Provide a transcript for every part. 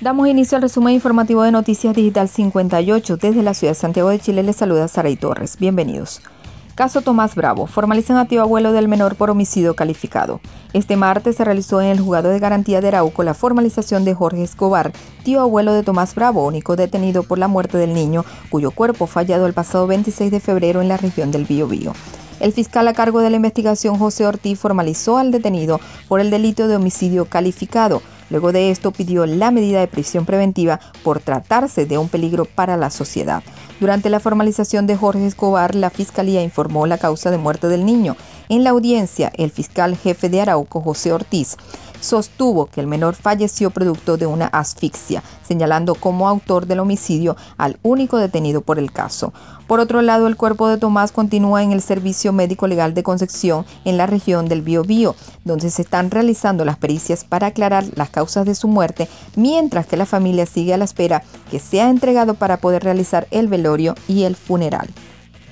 Damos inicio al resumen informativo de Noticias Digital 58. Desde la ciudad de Santiago de Chile les saluda Saray Torres. Bienvenidos. Caso Tomás Bravo. Formalizan a tío abuelo del menor por homicidio calificado. Este martes se realizó en el juzgado de garantía de Arauco la formalización de Jorge Escobar, tío abuelo de Tomás Bravo, único detenido por la muerte del niño, cuyo cuerpo fallado el pasado 26 de febrero en la región del Biobío. El fiscal a cargo de la investigación, José Ortiz, formalizó al detenido por el delito de homicidio calificado Luego de esto pidió la medida de prisión preventiva por tratarse de un peligro para la sociedad. Durante la formalización de Jorge Escobar, la Fiscalía informó la causa de muerte del niño. En la audiencia, el fiscal jefe de Arauco, José Ortiz, sostuvo que el menor falleció producto de una asfixia, señalando como autor del homicidio al único detenido por el caso. Por otro lado, el cuerpo de Tomás continúa en el Servicio Médico Legal de Concepción en la región del Biobío, donde se están realizando las pericias para aclarar las causas de su muerte, mientras que la familia sigue a la espera que sea entregado para poder realizar el velorio y el funeral.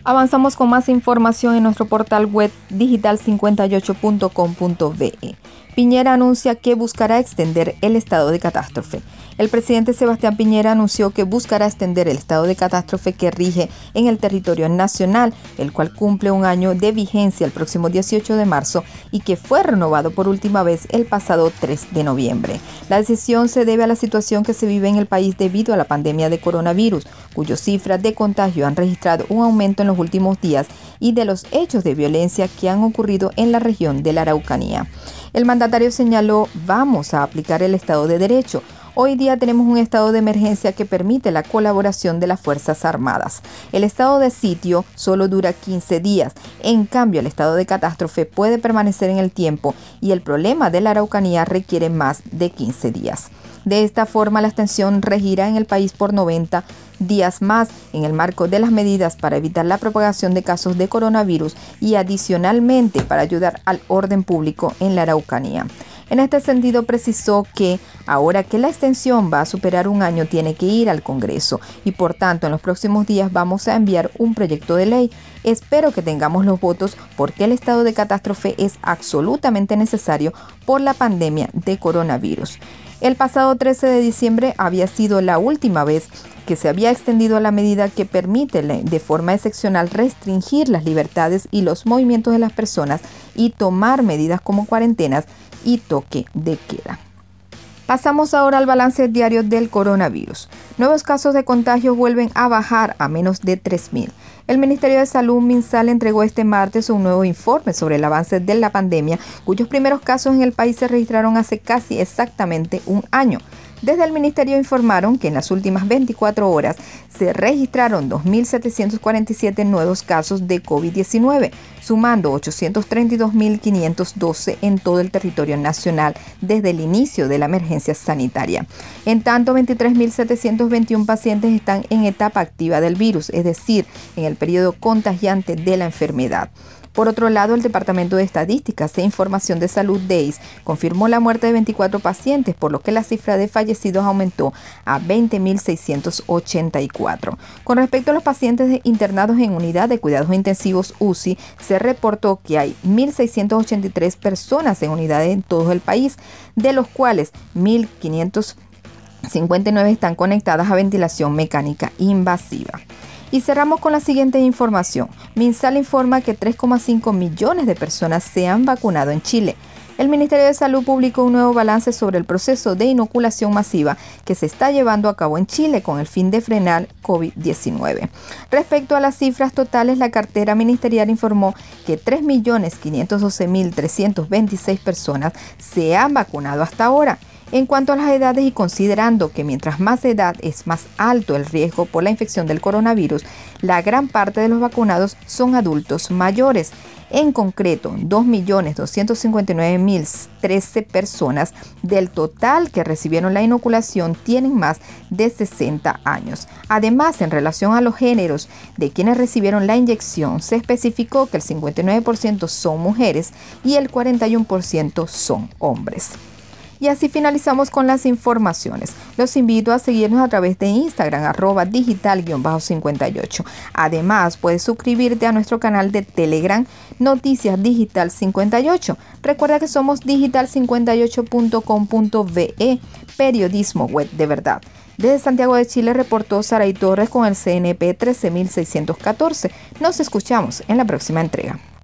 Avanzamos con más información en nuestro portal web digital58.com.be. Piñera anuncia que buscará extender el estado de catástrofe. El presidente Sebastián Piñera anunció que buscará extender el estado de catástrofe que rige en el territorio nacional, el cual cumple un año de vigencia el próximo 18 de marzo y que fue renovado por última vez el pasado 3 de noviembre. La decisión se debe a la situación que se vive en el país debido a la pandemia de coronavirus, cuyas cifras de contagio han registrado un aumento en los últimos días y de los hechos de violencia que han ocurrido en la región de la Araucanía. El mandatario señaló, vamos a aplicar el Estado de Derecho. Hoy día tenemos un estado de emergencia que permite la colaboración de las Fuerzas Armadas. El estado de sitio solo dura 15 días. En cambio, el estado de catástrofe puede permanecer en el tiempo y el problema de la Araucanía requiere más de 15 días. De esta forma, la extensión regirá en el país por 90 días más en el marco de las medidas para evitar la propagación de casos de coronavirus y adicionalmente para ayudar al orden público en la Araucanía. En este sentido, precisó que ahora que la extensión va a superar un año, tiene que ir al Congreso y por tanto en los próximos días vamos a enviar un proyecto de ley. Espero que tengamos los votos porque el estado de catástrofe es absolutamente necesario por la pandemia de coronavirus. El pasado 13 de diciembre había sido la última vez que se había extendido la medida que permite de forma excepcional restringir las libertades y los movimientos de las personas y tomar medidas como cuarentenas y toque de queda. Pasamos ahora al balance diario del coronavirus. Nuevos casos de contagio vuelven a bajar a menos de 3.000. El Ministerio de Salud MinSal entregó este martes un nuevo informe sobre el avance de la pandemia, cuyos primeros casos en el país se registraron hace casi exactamente un año. Desde el ministerio informaron que en las últimas 24 horas se registraron 2.747 nuevos casos de COVID-19, sumando 832.512 en todo el territorio nacional desde el inicio de la emergencia sanitaria. En tanto, 23.721 pacientes están en etapa activa del virus, es decir, en el periodo contagiante de la enfermedad. Por otro lado, el Departamento de Estadísticas e Información de Salud DEIS confirmó la muerte de 24 pacientes, por lo que la cifra de fallecidos aumentó a 20.684. Con respecto a los pacientes internados en unidad de cuidados intensivos UCI, se reportó que hay 1.683 personas en unidades en todo el país, de los cuales 1.559 están conectadas a ventilación mecánica invasiva. Y cerramos con la siguiente información. Minsal informa que 3,5 millones de personas se han vacunado en Chile. El Ministerio de Salud publicó un nuevo balance sobre el proceso de inoculación masiva que se está llevando a cabo en Chile con el fin de frenar COVID-19. Respecto a las cifras totales, la cartera ministerial informó que 3.512.326 personas se han vacunado hasta ahora en cuanto a las edades y considerando que mientras más edad es más alto el riesgo por la infección del coronavirus, la gran parte de los vacunados son adultos mayores. En concreto, 2.259.013 personas del total que recibieron la inoculación tienen más de 60 años. Además, en relación a los géneros de quienes recibieron la inyección, se especificó que el 59% son mujeres y el 41% son hombres. Y así finalizamos con las informaciones. Los invito a seguirnos a través de Instagram, arroba digital-58. Además, puedes suscribirte a nuestro canal de Telegram, Noticias Digital 58. Recuerda que somos digital58.com.be, periodismo web de verdad. Desde Santiago de Chile reportó Saray Torres con el CNP 13614. Nos escuchamos en la próxima entrega.